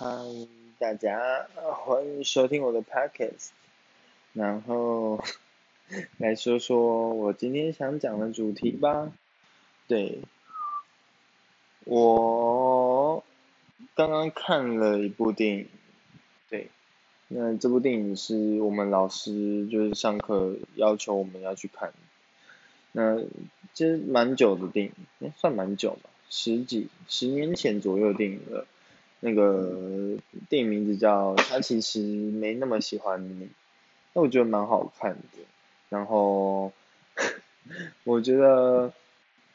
嗨，大家欢迎收听我的 podcast。然后来说说我今天想讲的主题吧。对，我刚刚看了一部电影。对，那这部电影是我们老师就是上课要求我们要去看。那其实蛮久的电影，算蛮久吧，十几十年前左右的电影了。那个电影名字叫《他其实没那么喜欢你》，那我觉得蛮好看的。然后 我觉得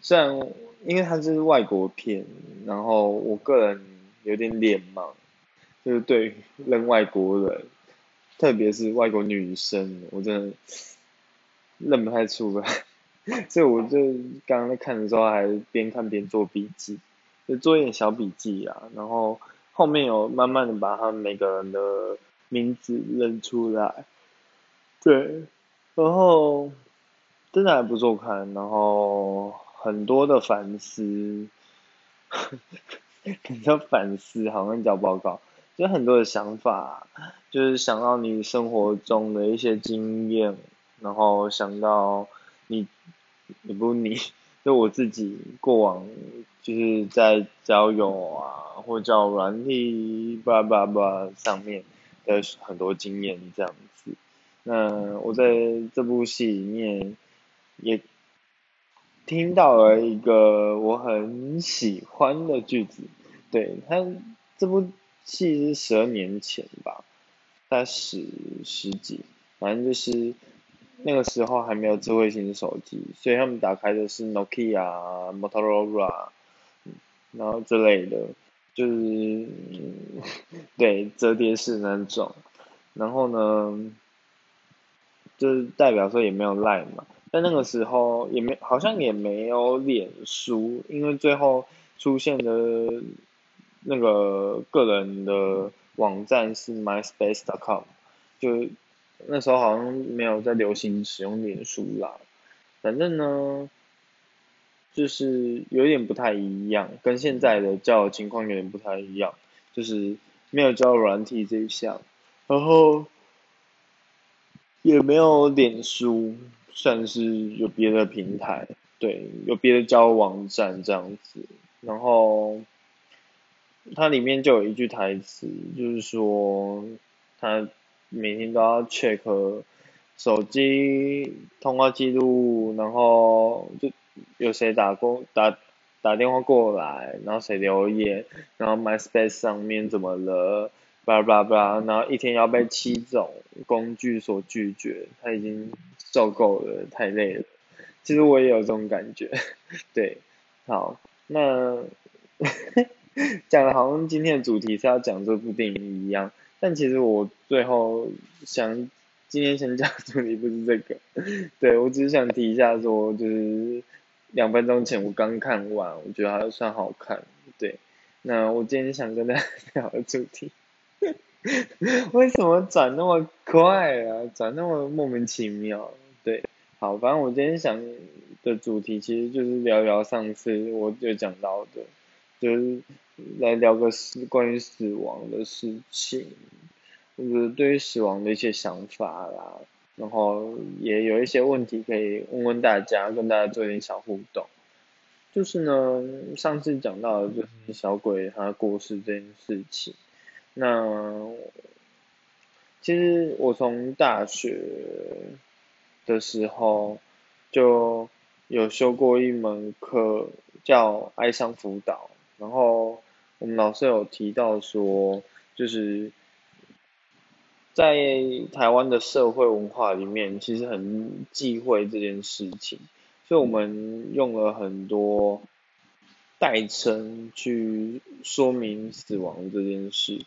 虽然因为它是外国片，然后我个人有点脸盲，就是对认外国人，特别是外国女生，我真的认不太出来。所以我就刚刚在看的时候，还边看边做笔记，就做一点小笔记啊，然后。后面有慢慢的把他们每个人的名字认出来，对，然后真的还不错看，然后很多的反思，比较反思，好像交报告，就很多的想法，就是想到你生活中的一些经验，然后想到你，也不你。就我自己过往就是在交友啊，或叫软体叭叭叭上面的很多经验这样子。那我在这部戏里面也听到了一个我很喜欢的句子，对他这部戏是十二年前吧，在十十几，反正就是。那个时候还没有智慧型手机，所以他们打开的是 Nokia、Motorola，然后之类的，就是对折叠式那种。然后呢，就是代表说也没有 Line 嘛，但那个时候也没好像也没有脸书，因为最后出现的那个个人的网站是 MySpace.com，就。那时候好像没有在流行使用脸书啦，反正呢，就是有点不太一样，跟现在的交友情况有点不太一样，就是没有交友软体这一项，然后也没有脸书，算是有别的平台，对，有别的交友网站这样子，然后它里面就有一句台词，就是说它。每天都要 check 手机通话记录，然后就有谁打过打打电话过来，然后谁留言，然后 MySpace 上面怎么了，叭叭叭，然后一天要被七种工具所拒绝，他已经受够了，太累了。其实我也有这种感觉，对，好，那 讲的好像今天的主题是要讲这部电影一样。但其实我最后想，今天想讲主题不是这个，对我只是想提一下说，就是两分钟前我刚看完，我觉得还算好看，对。那我今天想跟大家 聊的主题，为什么转那么快啊？转那么莫名其妙？对，好，反正我今天想的主题其实就是聊聊上次我就讲到的，就是。来聊个死关于死亡的事情，就是对于死亡的一些想法啦，然后也有一些问题可以问问大家，跟大家做一点小互动。就是呢，上次讲到的就是小鬼他过世这件事情。那其实我从大学的时候就有修过一门课，叫哀伤辅导。然后我们老师有提到说，就是在台湾的社会文化里面，其实很忌讳这件事情，所以我们用了很多代称去说明死亡这件事。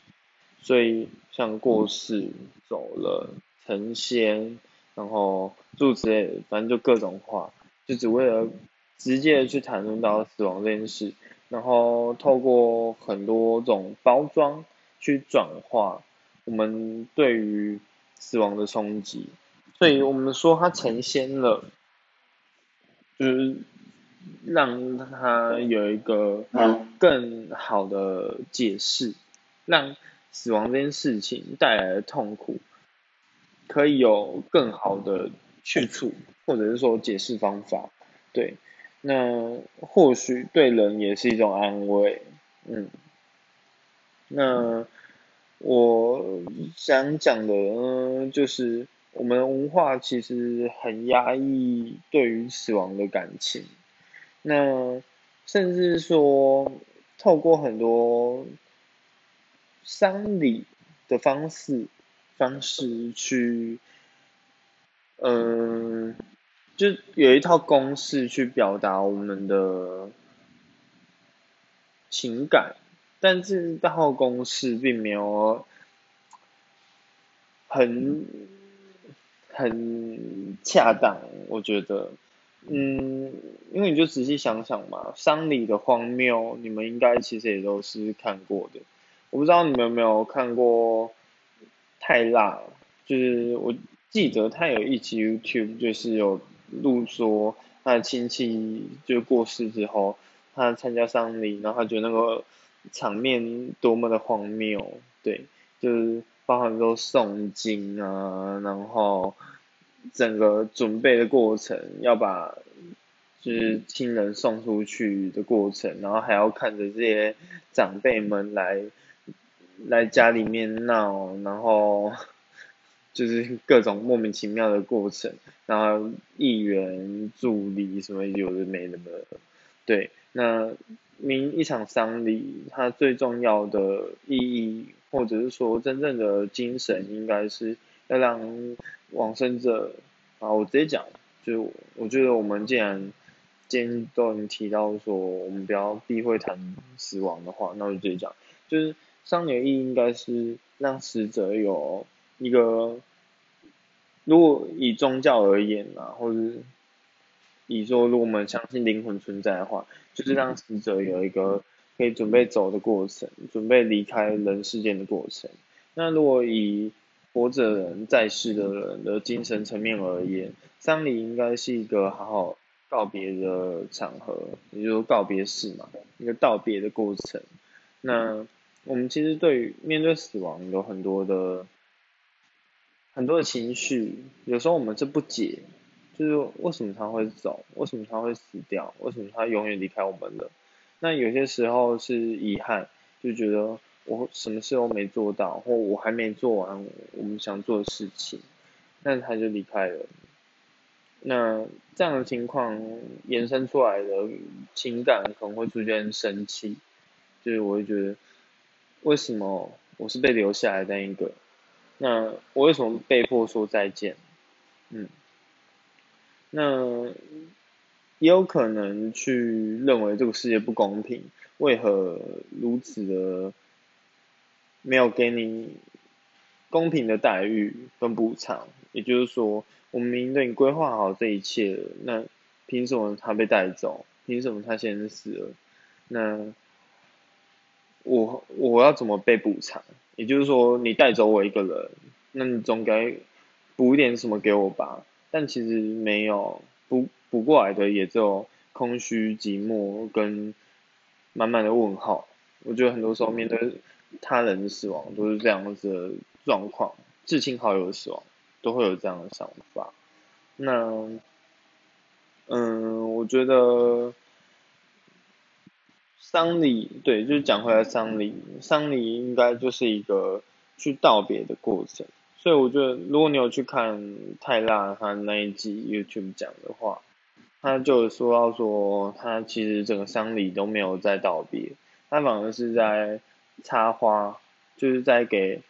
所以像过世、走了、成仙，然后诸之类的，反正就各种话，就只为了直接的去谈论到死亡这件事。然后透过很多种包装去转化我们对于死亡的冲击，所以我们说它成仙了，就是让它有一个更好的解释。让死亡这件事情带来的痛苦，可以有更好的去处，或者是说解释方法，对，那或许对人也是一种安慰，嗯，那我想讲的呢，就是我们文化其实很压抑对于死亡的感情，那甚至说透过很多。丧礼的方式方式去，嗯，就有一套公式去表达我们的情感，但是这套公式并没有很很恰当，我觉得，嗯，因为你就仔细想想嘛，丧礼的荒谬，你们应该其实也都是看过的。我不知道你们有没有看过太辣，就是我记得他有一集 YouTube 就是有录说他的亲戚就过世之后，他参加丧礼，然后他觉得那个场面多么的荒谬，对，就是包含说诵经啊，然后整个准备的过程，要把就是亲人送出去的过程，然后还要看着这些长辈们来。来家里面闹，然后就是各种莫名其妙的过程，然后议员助理什么有的没的，对，那明一场丧礼，它最重要的意义，或者是说真正的精神，应该是要让往生者，啊，我直接讲，就我觉得我们既然今天都已经提到说，我们不要避讳谈死亡的话，那我就直接讲，就是。丧礼的意义应该是让死者有一个，如果以宗教而言啊，或者是以说如果我们相信灵魂存在的话，就是让死者有一个可以准备走的过程，准备离开人世间的过程。那如果以活着人在世的人的精神层面而言，丧礼应该是一个好好告别的场合，也就是说告别式嘛，一个道别的过程。那我们其实对于面对死亡有很多的很多的情绪，有时候我们是不解，就是为什么他会走，为什么他会死掉，为什么他永远离开我们了？那有些时候是遗憾，就觉得我什么事都没做到，或我还没做完我们想做的事情，那他就离开了。那这样的情况延伸出来的情感可能会出现生气，就是我会觉得。为什么我是被留下来的一个？那我为什么被迫说再见？嗯，那也有可能去认为这个世界不公平，为何如此的没有给你公平的待遇跟补偿？也就是说，我们明明对你规划好这一切了，那凭什么他被带走？凭什么他先死了？那？我我要怎么被补偿？也就是说，你带走我一个人，那你总该补一点什么给我吧？但其实没有补补过来的，也只有空虚、寂寞跟满满的问号。我觉得很多时候面对他人的死亡都是这样子的状况，至亲好友的死亡都会有这样的想法。那，嗯，我觉得。丧礼，对，就是讲回来，丧礼，丧礼应该就是一个去道别的过程。所以我觉得，如果你有去看泰拉他那一集 YouTube 讲的话，他就说到说，他其实整个丧礼都没有在道别，他反而是在插花，就是在给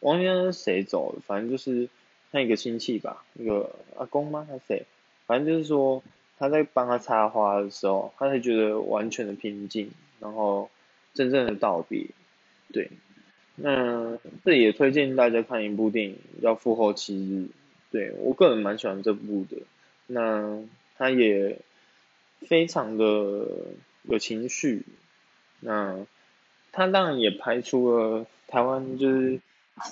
王先生谁走，反正就是那一个亲戚吧，一个阿公吗？还是谁？反正就是说。他在帮他插花的时候，他才觉得完全的平静，然后真正的道别，对。那这也推荐大家看一部电影叫《复后七日》，对我个人蛮喜欢这部的。那他也非常的有情绪，那他当然也拍出了台湾就是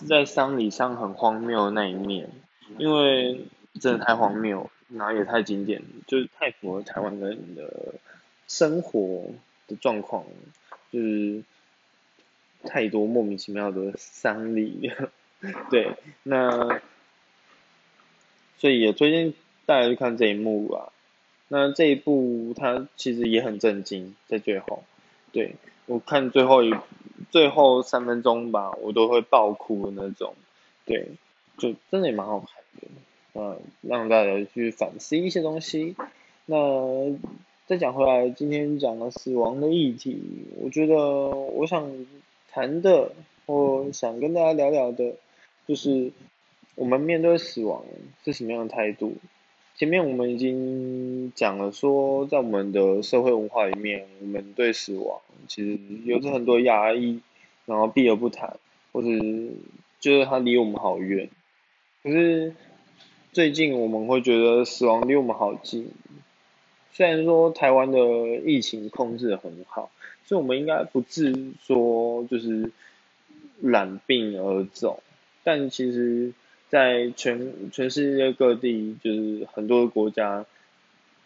在丧礼上很荒谬的那一面，因为真的太荒谬。哪也太经典，就是太符合台湾人的生活的状况，就是太多莫名其妙的丧礼，对，那所以也推荐大家去看这一幕啊。那这一部它其实也很震惊，在最后，对我看最后一最后三分钟吧，我都会爆哭的那种，对，就真的也蛮好看的，嗯，让大家去反思一些东西。那再讲回来，今天讲了死亡的议题，我觉得我想谈的，我想跟大家聊聊的，就是我们面对死亡是什么样的态度。前面我们已经讲了，说在我们的社会文化里面，我们对死亡其实有着很多压抑，然后避而不谈，或者就是它离我们好远。可是最近我们会觉得死亡离我们好近。虽然说台湾的疫情控制的很好，所以我们应该不至说就是染病而走，但其实。在全全世界各地，就是很多国家，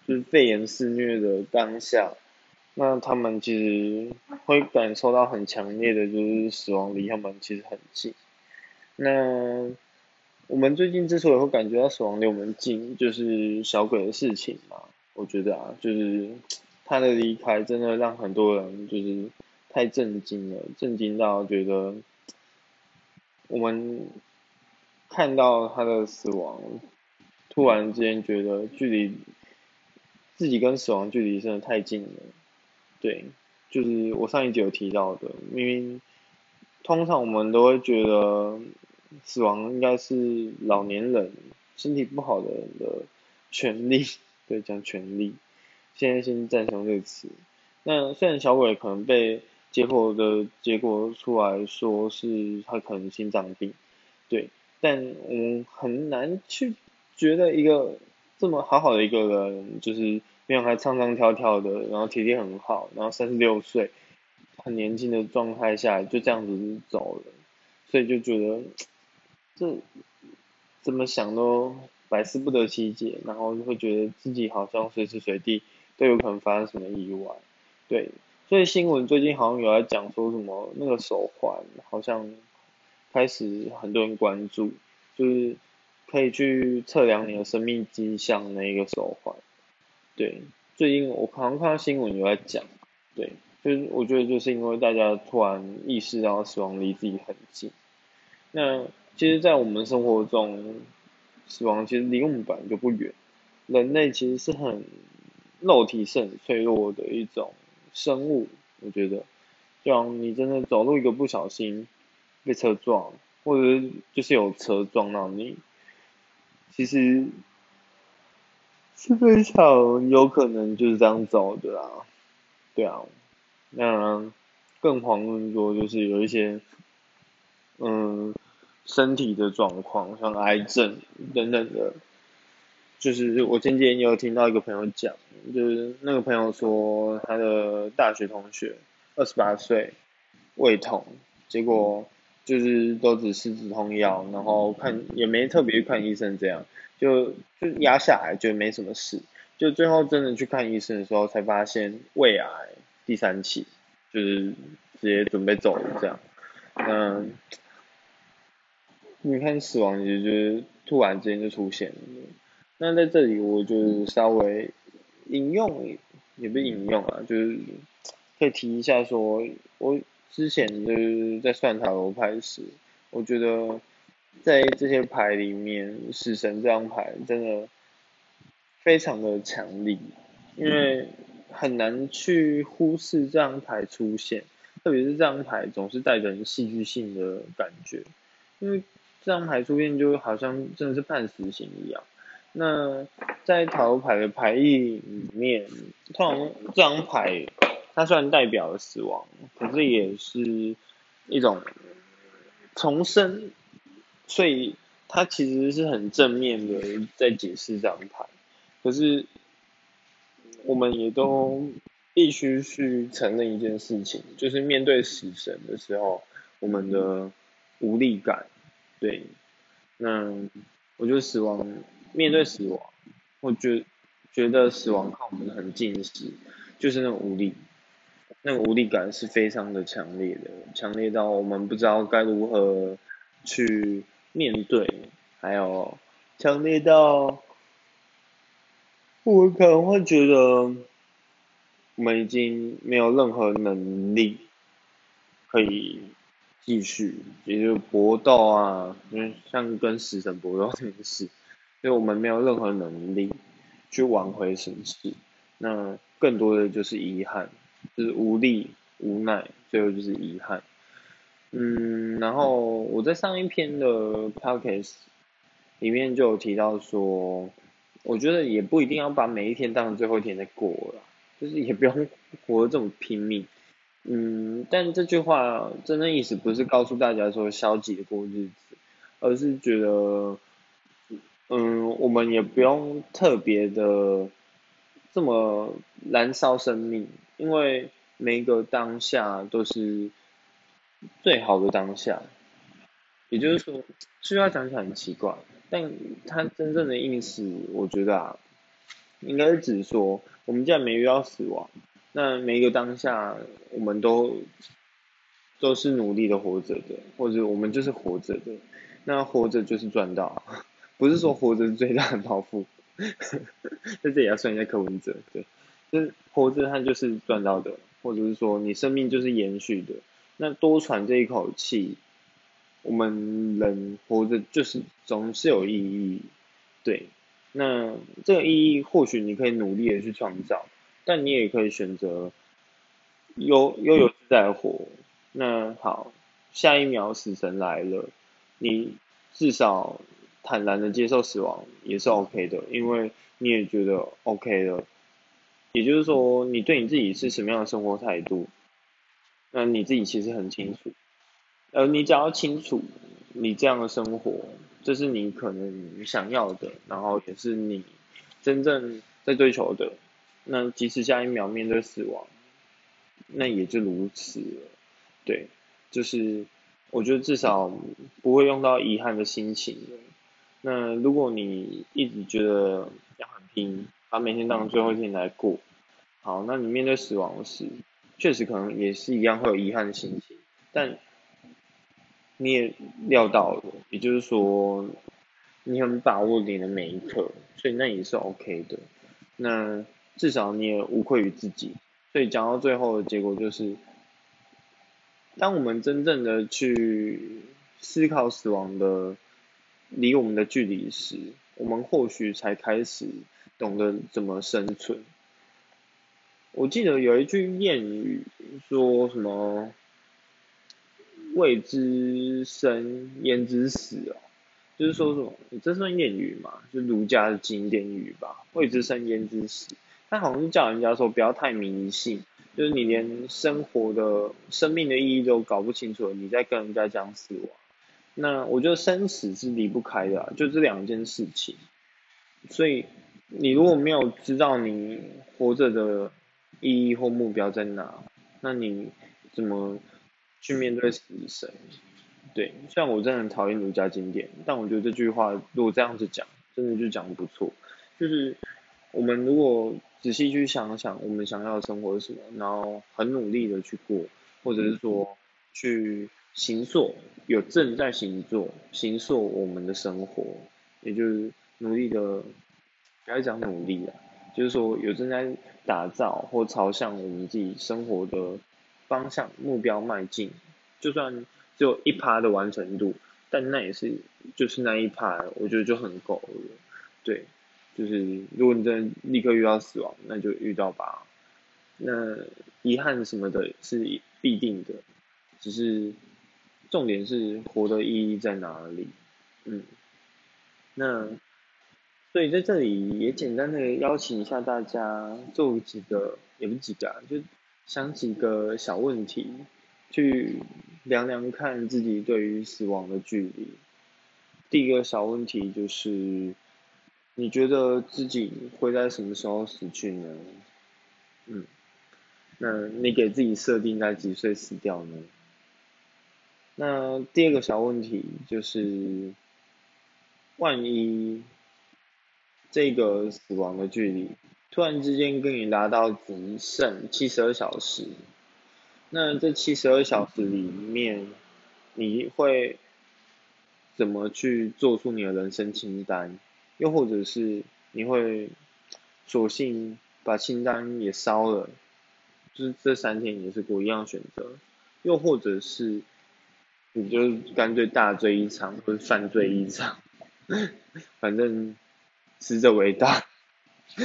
就是肺炎肆虐的当下，那他们其实会感受到很强烈的，就是死亡离他们其实很近。那我们最近之所以会感觉到死亡离我们近，就是小鬼的事情嘛。我觉得啊，就是他的离开真的让很多人就是太震惊了，震惊到觉得我们。看到他的死亡，突然之间觉得距离自己跟死亡距离真的太近了。对，就是我上一集有提到的，明明通常我们都会觉得死亡应该是老年人、身体不好的人的权利，对，讲权利。现在先赞成这个词。那虽然小鬼可能被结果的结果出来说是他可能心脏病，对。但嗯，很难去觉得一个这么好好的一个人，就是没有还唱唱跳跳的，然后体力很好，然后三十六岁，很年轻的状态下就这样子走了，所以就觉得这怎么想都百思不得其解，然后就会觉得自己好像随时随地都有可能发生什么意外，对，所以新闻最近好像有在讲说什么那个手环好像。开始很多人关注，就是可以去测量你的生命迹象那一个手环。对，最近我好像看到新闻有在讲，对，就是我觉得就是因为大家突然意识到死亡离自己很近。那其实，在我们生活中，死亡其实离我们本来就不远。人类其实是很肉体是很脆弱的一种生物，我觉得，就像你真的走路一个不小心。被车撞，或者就是有车撞到你，其实是非常有可能就是这样走的啦，对啊，那更遑论说就是有一些，嗯，身体的状况，像癌症等等的，就是我前几天有听到一个朋友讲，就是那个朋友说他的大学同学二十八岁胃痛，结果。就是都只吃止痛药，然后看也没特别去看医生，这样就就压下来，觉得没什么事。就最后真的去看医生的时候，才发现胃癌第三期，就是直接准备走了这样。嗯，你看死亡其实就是突然之间就出现了。那在这里我就是稍微引用，也不引用啊，就是可以提一下说，我。之前就是在算塔罗牌时，我觉得在这些牌里面，死神这张牌真的非常的强力，因为很难去忽视这张牌出现，特别是这张牌总是带着戏剧性的感觉，因为这张牌出现就好像真的是判死刑一样。那在塔罗牌的牌意里面，通常这张牌。它虽然代表了死亡，可是也是一种重生，所以它其实是很正面的在解释这张牌。可是我们也都必须去承认一件事情，就是面对死神的时候，我们的无力感。对，那我觉得死亡，面对死亡，我觉觉得死亡靠我们很近视，就是那种无力。那个无力感是非常的强烈的，强烈到我们不知道该如何去面对，还有强烈到我可能会觉得我们已经没有任何能力可以继续，也就搏斗啊，因为像跟死神搏斗这件事，因为我们没有任何能力去挽回什么事，那更多的就是遗憾。就是无力、无奈，最后就是遗憾。嗯，然后我在上一篇的 podcast 里面就有提到说，我觉得也不一定要把每一天当成最后一天在过了，就是也不用活得这么拼命。嗯，但这句话真正意思不是告诉大家说消极过日子，而是觉得，嗯，我们也不用特别的这么燃烧生命。因为每一个当下都是最好的当下，也就是说，这句话讲起来很奇怪，但它真正的意思，我觉得啊，应该是指说，我们既然没遇到死亡，那每一个当下，我们都都是努力的活着的，或者我们就是活着的，那活着就是赚到，不是说活着最大的抱负，在这里要算一下柯文哲，对。就是活着，它就是赚到的，或者是说你生命就是延续的。那多喘这一口气，我们人活着就是总是有意义，对。那这个意义或许你可以努力的去创造，但你也可以选择悠悠游自在活。那好，下一秒死神来了，你至少坦然的接受死亡也是 OK 的，因为你也觉得 OK 了。也就是说，你对你自己是什么样的生活态度，那你自己其实很清楚。而你只要清楚，你这样的生活，这是你可能想要的，然后也是你真正在追求的。那即使下一秒面对死亡，那也就如此了。对，就是我觉得至少不会用到遗憾的心情那如果你一直觉得要很拼。把每天当成最后一天来过，好，那你面对死亡时，确实可能也是一样会有遗憾的心情，但你也料到了，也就是说，你很把握你的每一刻，所以那也是 OK 的。那至少你也无愧于自己。所以讲到最后的结果就是，当我们真正的去思考死亡的离我们的距离时，我们或许才开始。懂得怎么生存。我记得有一句谚语说什么“未知生，焉知死”哦，就是说什么，这算谚语嘛？就儒家的经典语吧，“未知生，焉知死”。他好像是叫人家说不要太迷信，就是你连生活的生命的意义都搞不清楚，你在跟人家讲死亡。那我觉得生死是离不开的，就这两件事情，所以。你如果没有知道你活着的意义或目标在哪，那你怎么去面对死神？对，虽然我真的很讨厌儒家经典，但我觉得这句话如果这样子讲，真的就讲的不错。就是我们如果仔细去想想，我们想要的生活是什么，然后很努力的去过，或者是说去行塑，有正在行做，行塑我们的生活，也就是努力的。不要讲努力了，就是说有正在打造或朝向我们自己生活的方向目标迈进，就算只有一趴的完成度，但那也是就是那一趴，我觉得就很够了。对，就是如果你真立刻遇到死亡，那就遇到吧。那遗憾什么的是必定的，只是重点是活的意义在哪里。嗯，那。所以在这里也简单的邀请一下大家做几个，也不几个，就想几个小问题，去量量看自己对于死亡的距离。第一个小问题就是，你觉得自己会在什么时候死去呢？嗯，那你给自己设定在几岁死掉呢？那第二个小问题就是，万一。这个死亡的距离突然之间跟你达到只剩七十二小时，那这七十二小时里面，你会怎么去做出你的人生清单？又或者是你会索性把清单也烧了，就是这三天也是不一样选择？又或者是你就干脆大醉一场，或者犯罪一场，反正死者为大，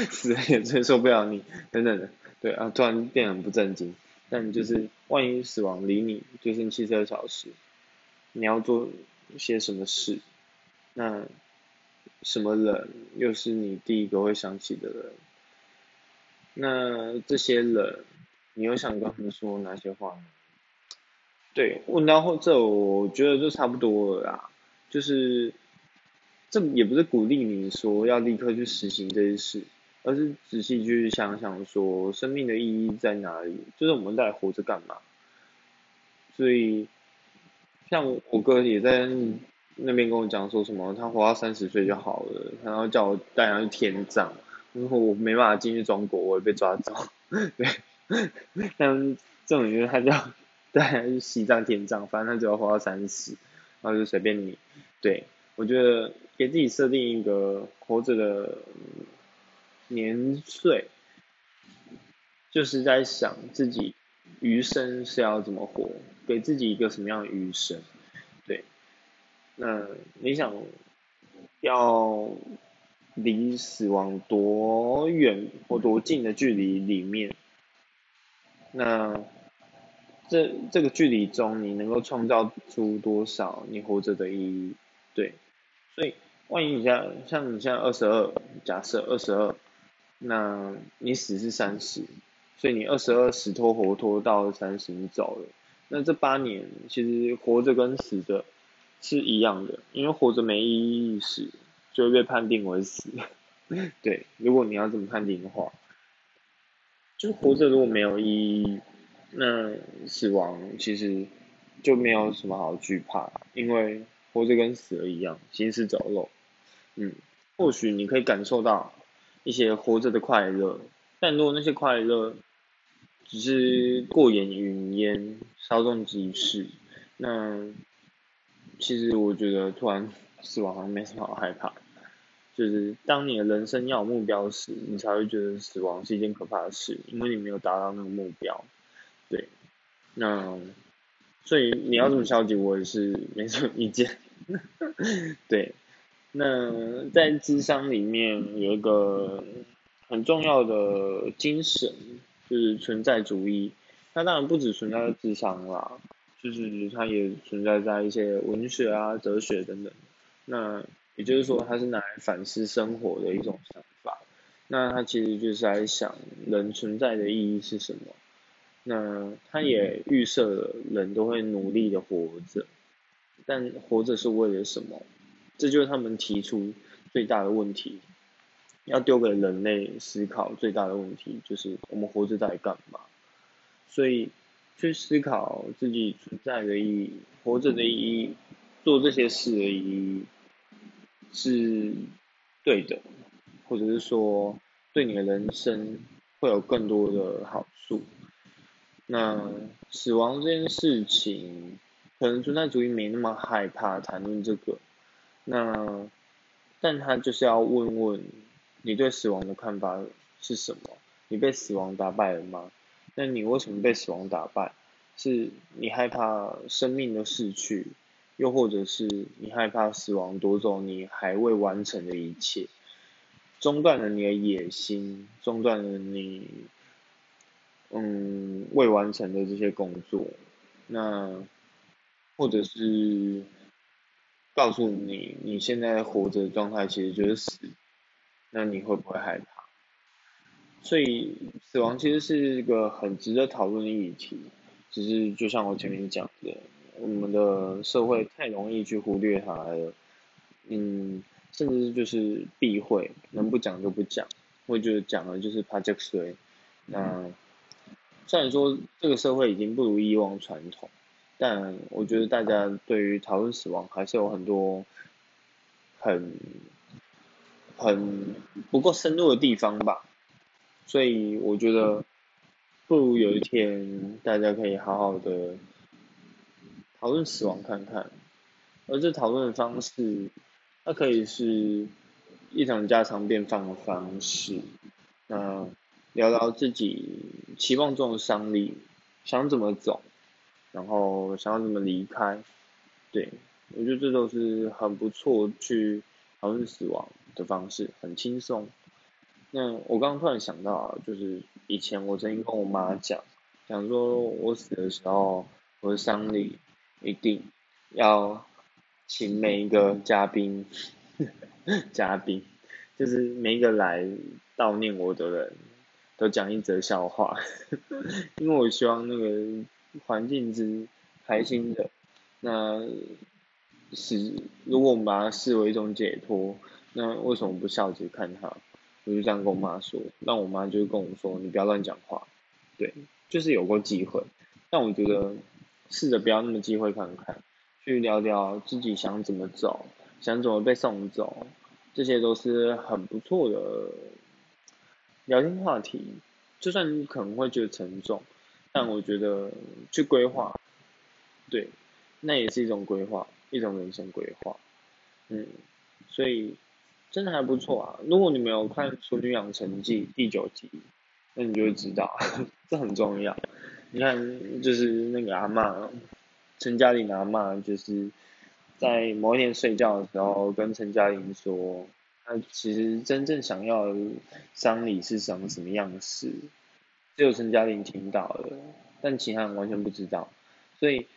死人也承受不了你，等等的。对啊，突然变很不正经。但就是万一死亡离你就剩七十二小时，你要做些什么事？那什么人又是你第一个会想起的人？那这些人，你有想跟他们说哪些话？对，问到这，我觉得就差不多了啦。就是，这也不是鼓励你说要立刻去实行这些事。而是仔细去想想，说生命的意义在哪里？就是我们在活着干嘛？所以，像我哥也在那边跟我讲说什么，他活到三十岁就好了，然后叫我带他去天葬，然后我没办法进去中国，我会被抓走。对，但这种因为他叫 带他去西藏天葬，反正他只要活到三十，然后就随便你。对我觉得给自己设定一个活着的。年岁，就是在想自己余生是要怎么活，给自己一个什么样的余生，那你想要离死亡多远或多近的距离里面？那这这个距离中，你能够创造出多少你活着的意义？对。所以，万一你像像你现在二十二，假设二十二。那你死是三十，所以你二十二死拖活拖到三十你走了，那这八年其实活着跟死的是一样的，因为活着没意义时就会被判定为死，对，如果你要这么判定的话，就活着如果没有意义，那死亡其实就没有什么好惧怕，因为活着跟死了一样，行尸走肉，嗯，或许你可以感受到。一些活着的快乐，但如果那些快乐只是过眼云烟、稍纵即逝，那其实我觉得突然死亡好像没什么好害怕。就是当你的人生要有目标时，你才会觉得死亡是一件可怕的事，因为你没有达到那个目标。对，那所以你要这么消极，我也是没什么意见。对。那在智商里面有一个很重要的精神，就是存在主义。它当然不只存在在智商啦，就是它也存在在一些文学啊、哲学等等。那也就是说，它是拿来反思生活的一种想法。那它其实就是在想人存在的意义是什么。那它也预设了人都会努力的活着，但活着是为了什么？这就是他们提出最大的问题，要丢给人类思考最大的问题，就是我们活着在干嘛？所以去思考自己存在的意义、活着的意义、做这些事的意义，是对的，或者是说对你的人生会有更多的好处。那死亡这件事情，可能存在主义没那么害怕谈论这个。那，但他就是要问问你对死亡的看法是什么？你被死亡打败了吗？那你为什么被死亡打败？是你害怕生命的逝去，又或者是你害怕死亡夺走你还未完成的一切，中断了你的野心，中断了你嗯未完成的这些工作，那或者是。告诉你，你现在活着的状态其实就是死，那你会不会害怕？所以死亡其实是一个很值得讨论的议题，只是就像我前面讲的，我们的社会太容易去忽略它了，嗯，甚至就是避讳，能不讲就不讲，会觉得讲了就是怕这个衰。那虽然说这个社会已经不如以往传统。但我觉得大家对于讨论死亡还是有很多很很不够深入的地方吧，所以我觉得不如有一天大家可以好好的讨论死亡看看，而这讨论的方式，它可以是一场家常便饭的方式，那聊聊自己期望中的丧礼，想怎么走，然后想要怎么离开，对我觉得这都是很不错去讨论死亡的方式，很轻松。那我刚刚突然想到啊，就是以前我曾经跟我妈讲，讲说我死的时候，我的丧礼一定要请每一个嘉宾，嘉宾，就是每一个来悼念我的人都讲一则笑话，因为我希望那个环境是开心的，那是如果我们把它视为一种解脱，那为什么不笑着看他？我就这样跟我妈说，那我妈就跟我说：“你不要乱讲话。”对，就是有过机会，但我觉得试着不要那么机会看看，去聊聊自己想怎么走，想怎么被送走，这些都是很不错的聊天话题。就算你可能会觉得沉重，但我觉得去规划，对，那也是一种规划，一种人生规划。嗯，所以。真的还不错啊！如果你没有看《熟女养成记》第九集，那你就会知道，这很重要。你看，就是那个阿妈，陈嘉玲阿妈，就是在某一天睡觉的时候，跟陈嘉玲说，她其实真正想要的丧礼是什么什么样式，只有陈嘉玲听到了，但其他人完全不知道。所以，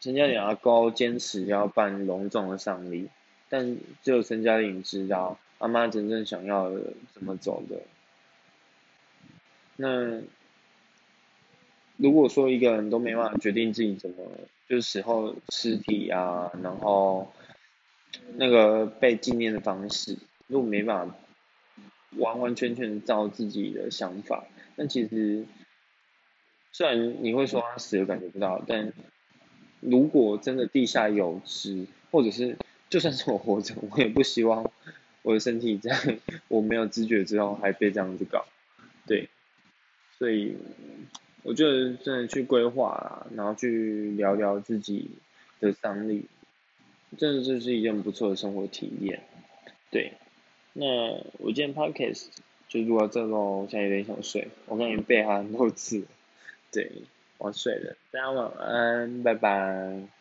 陈嘉玲阿高坚持要办隆重的丧礼。但只有陈嘉玲知道阿妈真正想要的怎么走的。那如果说一个人都没办法决定自己怎么，就是死后尸体啊，然后那个被纪念的方式，如果没办法完完全全照自己的想法，那其实虽然你会说他死了感觉不到，但如果真的地下有知，或者是。就算是我活着，我也不希望我的身体在我没有知觉之后还被这样子搞，对，所以我觉得真的去规划，然后去聊聊自己的丧礼，真的就是一件不错的生活体验，对。那我今天 podcast 就录到这喽，我现在有点想睡，我刚才背很多次，对，我睡了，大家晚安，拜拜。